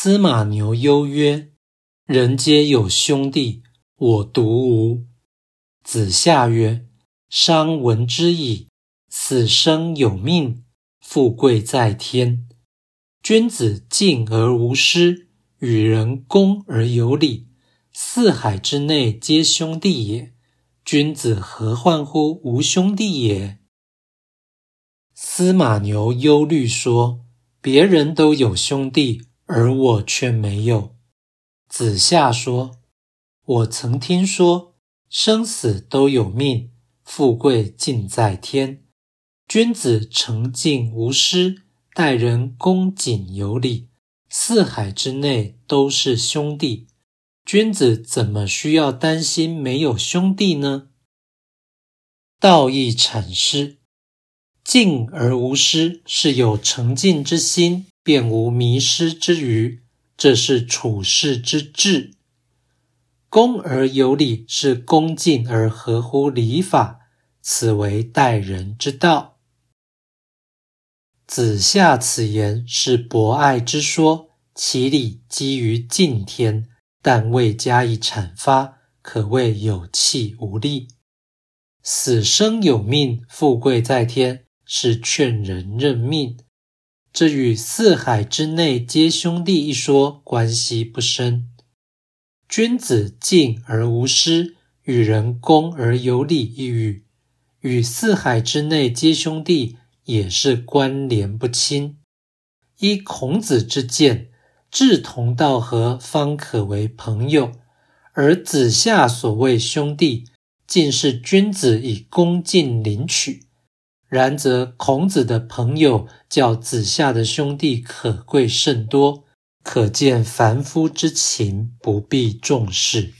司马牛忧曰：“人皆有兄弟，我独无。”子夏曰：“商闻之矣。死生有命，富贵在天。君子敬而无失，与人恭而有礼。四海之内皆兄弟也。君子何患乎无兄弟也？”司马牛忧虑说：“别人都有兄弟。”而我却没有。子夏说：“我曾听说，生死都有命，富贵尽在天。君子诚敬无私，待人恭谨有礼，四海之内都是兄弟。君子怎么需要担心没有兄弟呢？”道义阐释：敬而无私，是有诚敬之心。便无迷失之余，这是处世之志。恭而有礼，是恭敬而合乎礼法，此为待人之道。子夏此言是博爱之说，其理基于敬天，但未加以阐发，可谓有气无力。死生有命，富贵在天，是劝人认命。这与“四海之内皆兄弟”一说关系不深。君子敬而无失，与人恭而有礼一语，与“四海之内皆兄弟”也是关联不清。依孔子之见，志同道合方可为朋友，而子夏所谓兄弟，竟是君子以恭敬领取。然则孔子的朋友较子夏的兄弟可贵甚多，可见凡夫之情不必重视。